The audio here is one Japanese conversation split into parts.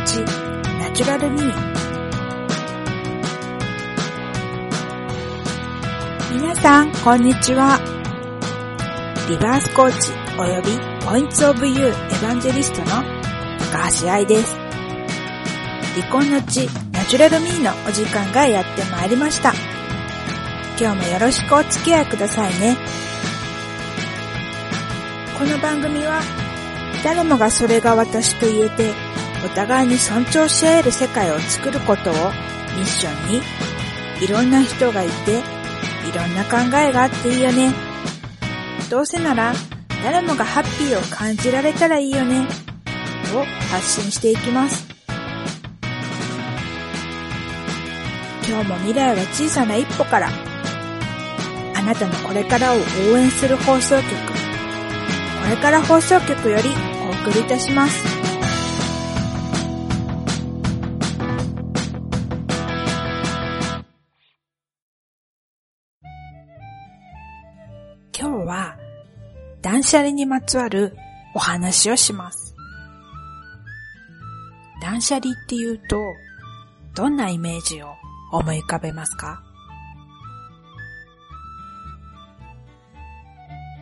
こんのちナチュラルミー皆さんこんにちは。リバースコーチ及びポイントオブユーエヴァンジェリストの高橋愛です。離婚の地ナチュラルミーのお時間がやってまいりました。今日もよろしくお付き合いくださいね。この番組は誰もがそれが私と言えてお互いに尊重し合える世界を作ることをミッションにいろんな人がいていろんな考えがあっていいよね。どうせなら誰もがハッピーを感じられたらいいよね。を発信していきます。今日も未来は小さな一歩からあなたのこれからを応援する放送局。これから放送局よりお送りいたします。断捨離にまつわるお話をします。断捨離っていうと、どんなイメージを思い浮かべますか？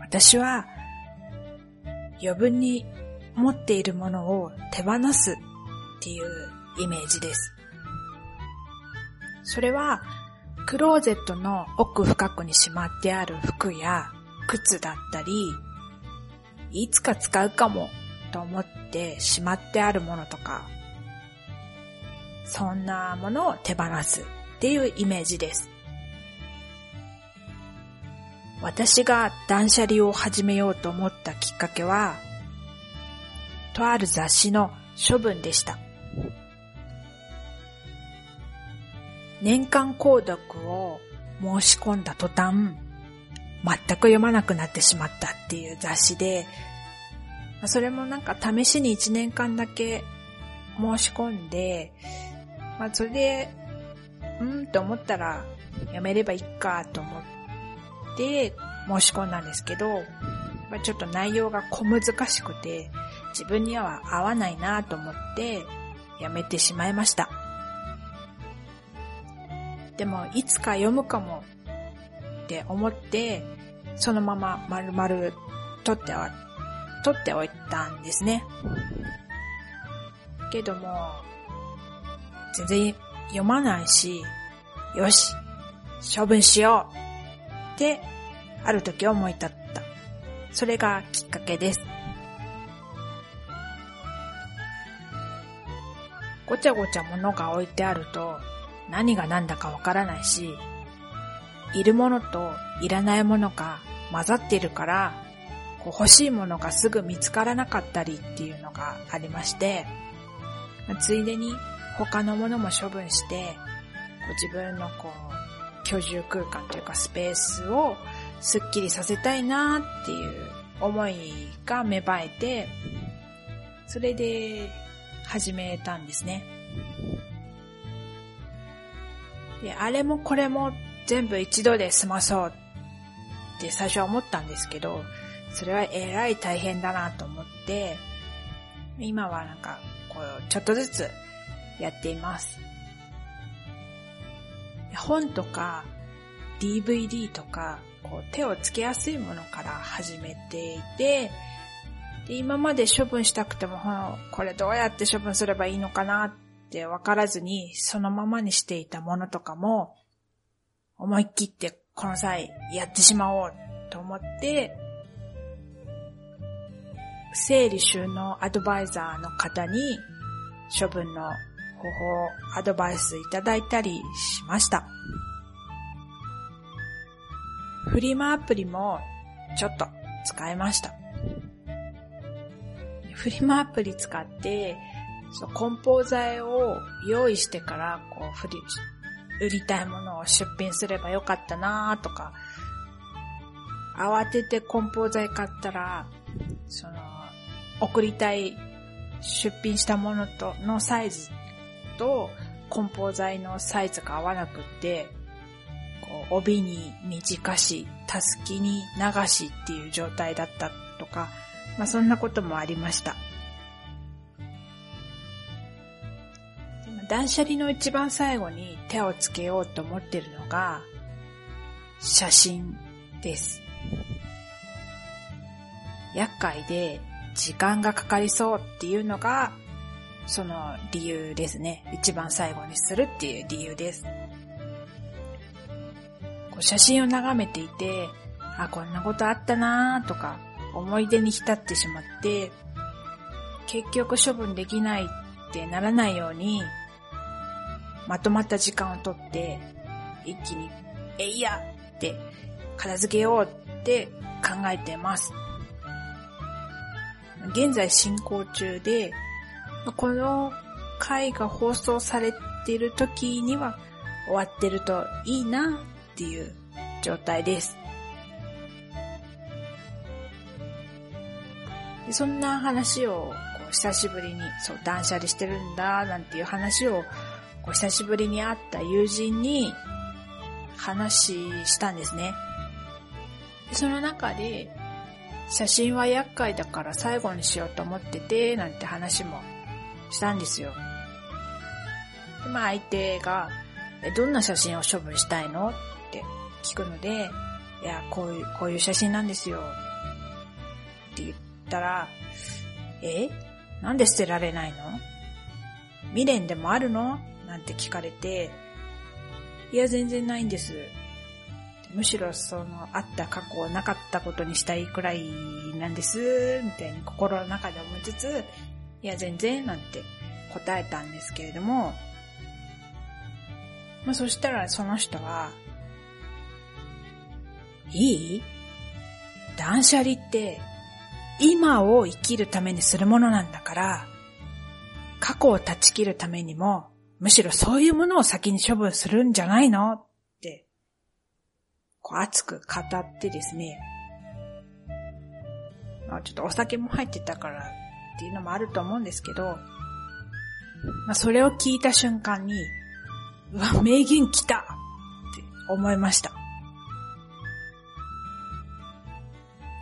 私は余分に持っているものを手放すっていうイメージです。それはクローゼットの奥深くにしまってある服や靴だったり、いつか使うかもと思ってしまってあるものとか、そんなものを手放すっていうイメージです。私が断捨離を始めようと思ったきっかけは、とある雑誌の処分でした。年間購読を申し込んだ途端、全く読まなくなってしまったっていう雑誌で、それもなんか試しに1年間だけ申し込んで、まあそれで、うんと思ったらやめればいいかと思って申し込んだんですけど、まあ、ちょっと内容が小難しくて自分には合わないなと思ってやめてしまいました。でもいつか読むかもって思ってそのまま丸々取っては取っておいたんですね。けども全然読まないし、よし、処分しようってある時思い立った。それがきっかけです。ごちゃごちゃ物が置いてあると何が何だかわからないし、いるものといらないものが混ざっているから、こう欲しいものがすぐ見つからなかったりっていうのがありまして、ついでに他のものも処分して、こう自分のこう居住空間というかスペースをスッキリさせたいなっていう思いが芽生えて、それで始めたんですね。で、あれもこれも全部一度で済まそうって最初は思ったんですけど、それはえらい大変だなと思って、今はなんかこうちょっとずつやっています。本とか DVD とかこう手をつけやすいものから始めていて、で今まで処分したくても、これどうやって処分すればいいのかなってわからずにそのままにしていたものとかも思い切ってこの際やってしまおうと思って整理収納アドバイザーの方に処分の方法、アドバイスいただいたりしました。フリマアプリもちょっと使いました。フリマアプリ使って、そう梱包材を用意してから、こう、フリ、売りたいものを出品すればよかったなとか、慌てて梱包材買ったら、その、送りたい出品したものと、のサイズと梱包材のサイズが合わなくって、こう、帯に短し、たすきに流しっていう状態だったとか、まあそんなこともありました。断捨離の一番最後に手をつけようと思ってるのが、写真です。厄介で時間がかかりそうっていうのが、その理由ですね。一番最後にするっていう理由です。こう写真を眺めていて、あ、こんなことあったなーとか、思い出に浸ってしまって、結局処分できないってならないように、まとまった時間をとって、一気に、えいやって片付けようって考えてます。現在進行中で、この回が放送されている時には終わってるといいなっていう状態です。そんな話をこう久しぶりに、そう、断捨離してるんだ、なんていう話を、こう久しぶりに会った友人に話したんですね。その中で、写真は厄介だから最後にしようと思ってて、なんて話もしたんですよ。でまあ相手が、どんな写真を処分したいの？って聞くので、いや、こういう、こういう写真なんですよ。って言ったら、え？なんで捨てられないの？未練でもあるの？なんて聞かれて、いや、全然ないんです。むしろその、あった過去をなかったことにしたいくらいなんです、みたいに心の中で思いつつ、いや、全然、なんて答えたんですけれども、まあ、そしたらその人は、いい？断捨離って、今を生きるためにするものなんだから、過去を断ち切るためにも、むしろそういうものを先に処分するんじゃないの？って、こう熱く語ってですね、あちょっとお酒も入ってたからっていうのもあると思うんですけど、まあ、それを聞いた瞬間に、うわ、名言来たって思いました。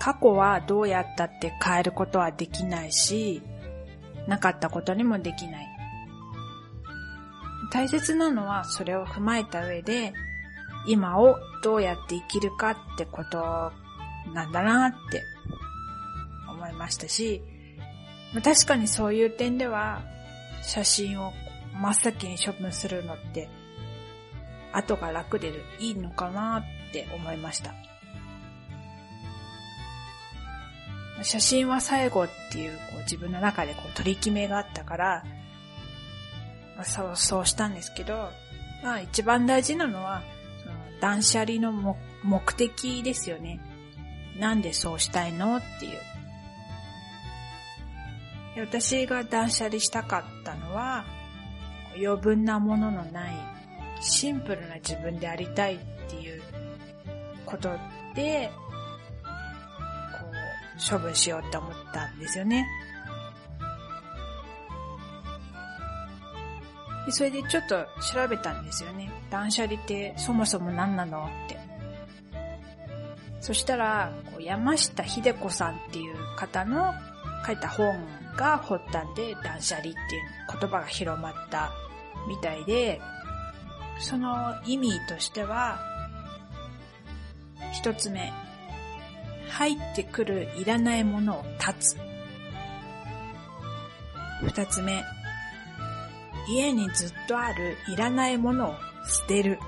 過去はどうやったって変えることはできないし、なかったことにもできない。大切なのはそれを踏まえた上で、今をどうやって生きるかってことなんだなって思いましたし、確かにそういう点では、写真を真っ先に処分するのって、後が楽でいいのかなって思いました。写真は最後っていうこう自分の中でこう取り決めがあったから、そう、そうしたんですけど、まあ一番大事なのは、その断捨離の目的ですよね。なんでそうしたいのっていう。私が断捨離したかったのは、余分なもののない、シンプルな自分でありたいっていうことで、こう、処分しようって思ったんですよね。でそれでちょっと調べたんですよね。断捨離ってそもそも何なのって。そしたら、こう山下秀子さんっていう方の書いた本が発端で断捨離っていう言葉が広まったみたいで、その意味としては、一つ目、入ってくるいらないものを断つ。二つ目、家にずっとあるいらないものを捨てる。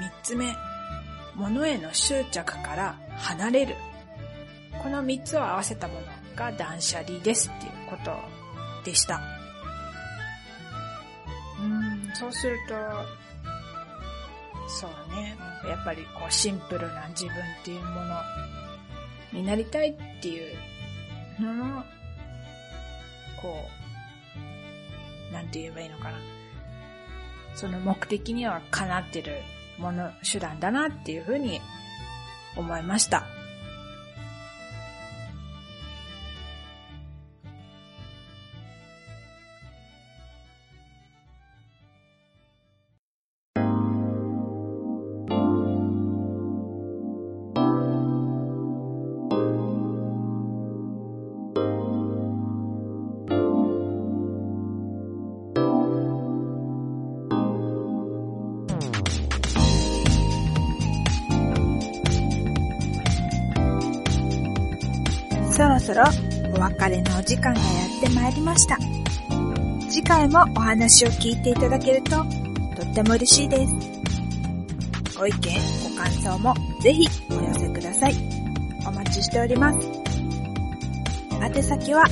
三つ目、物への執着から離れる。この3つを合わせたものが断捨離ですっていうことでした。うん、そうすると、そうね、やっぱりこうシンプルな自分っていうものになりたいっていうのの、こう、なんて言えばいいのかな。その目的にはかなってるもの、手段だなっていうふうに思いました。そろお別れのお時間がやってまいりました。次回もお話を聞いていただけるととっても嬉しいです。ご意見、ご感想もぜひお寄せください。お待ちしております。宛先は、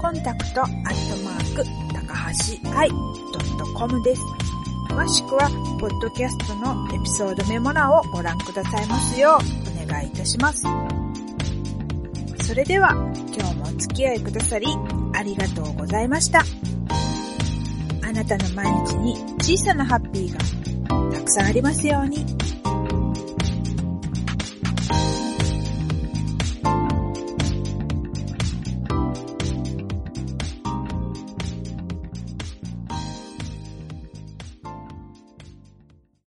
コンタクトアットマーク、高橋愛 .com です。詳しくは、ポッドキャストのエピソードメモ欄をご覧くださいますよう、お願いいたします。それでは、今日もお付き合いくださり、ありがとうございました。あなたの毎日に小さなハッピーがたくさんありますように。